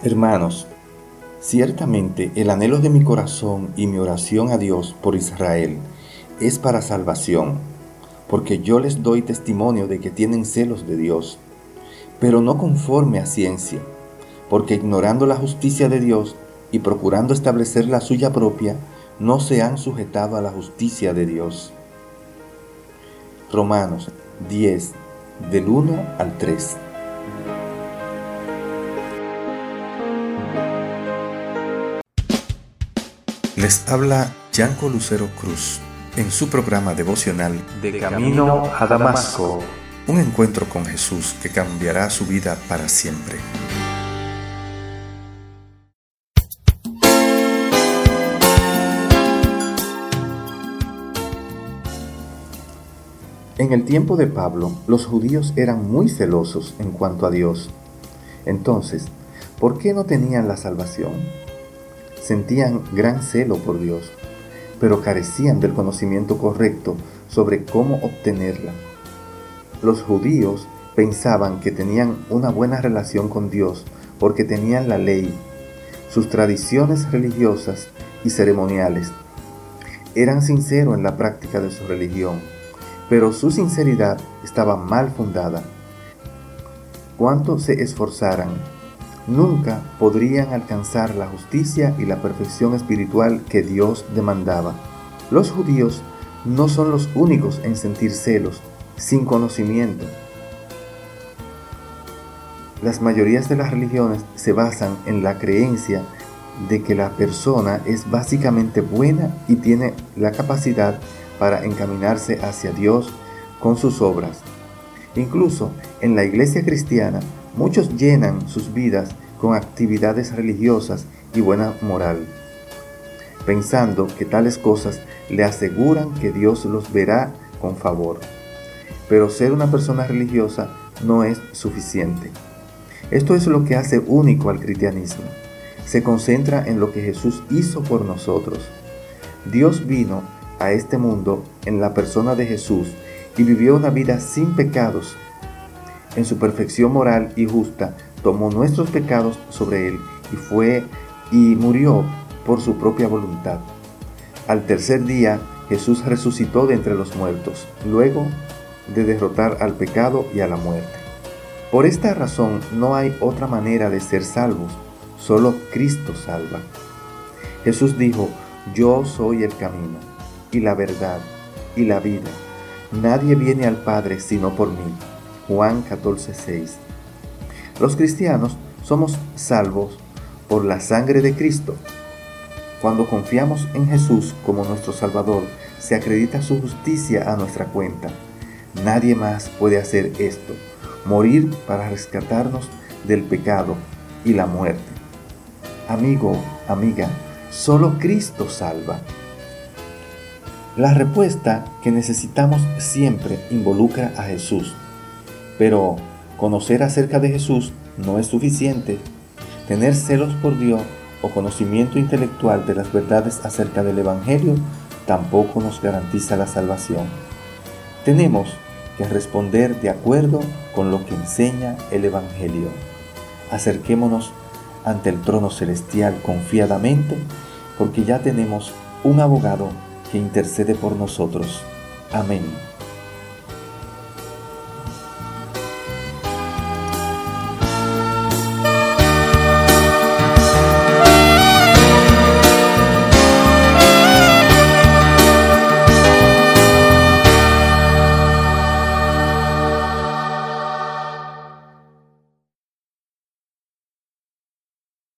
Hermanos, ciertamente el anhelo de mi corazón y mi oración a Dios por Israel es para salvación, porque yo les doy testimonio de que tienen celos de Dios, pero no conforme a ciencia, porque ignorando la justicia de Dios y procurando establecer la suya propia, no se han sujetado a la justicia de Dios. Romanos 10, del 1 al 3. Les habla Yanco Lucero Cruz en su programa devocional De Camino a Damasco. Un encuentro con Jesús que cambiará su vida para siempre. En el tiempo de Pablo, los judíos eran muy celosos en cuanto a Dios. Entonces, ¿por qué no tenían la salvación? Sentían gran celo por Dios, pero carecían del conocimiento correcto sobre cómo obtenerla. Los judíos pensaban que tenían una buena relación con Dios porque tenían la ley, sus tradiciones religiosas y ceremoniales. Eran sinceros en la práctica de su religión pero su sinceridad estaba mal fundada. Cuanto se esforzaran, nunca podrían alcanzar la justicia y la perfección espiritual que Dios demandaba. Los judíos no son los únicos en sentir celos, sin conocimiento. Las mayorías de las religiones se basan en la creencia de que la persona es básicamente buena y tiene la capacidad para encaminarse hacia Dios con sus obras. Incluso en la iglesia cristiana, muchos llenan sus vidas con actividades religiosas y buena moral, pensando que tales cosas le aseguran que Dios los verá con favor. Pero ser una persona religiosa no es suficiente. Esto es lo que hace único al cristianismo. Se concentra en lo que Jesús hizo por nosotros. Dios vino a este mundo en la persona de Jesús y vivió una vida sin pecados. En su perfección moral y justa tomó nuestros pecados sobre él y fue y murió por su propia voluntad. Al tercer día Jesús resucitó de entre los muertos, luego de derrotar al pecado y a la muerte. Por esta razón no hay otra manera de ser salvos, solo Cristo salva. Jesús dijo, yo soy el camino y la verdad y la vida. Nadie viene al Padre sino por mí. Juan 14:6. Los cristianos somos salvos por la sangre de Cristo. Cuando confiamos en Jesús como nuestro Salvador, se acredita su justicia a nuestra cuenta. Nadie más puede hacer esto, morir para rescatarnos del pecado y la muerte. Amigo, amiga, solo Cristo salva. La respuesta que necesitamos siempre involucra a Jesús, pero conocer acerca de Jesús no es suficiente. Tener celos por Dios o conocimiento intelectual de las verdades acerca del Evangelio tampoco nos garantiza la salvación. Tenemos que responder de acuerdo con lo que enseña el Evangelio. Acerquémonos ante el trono celestial confiadamente porque ya tenemos un abogado que intercede por nosotros. Amén.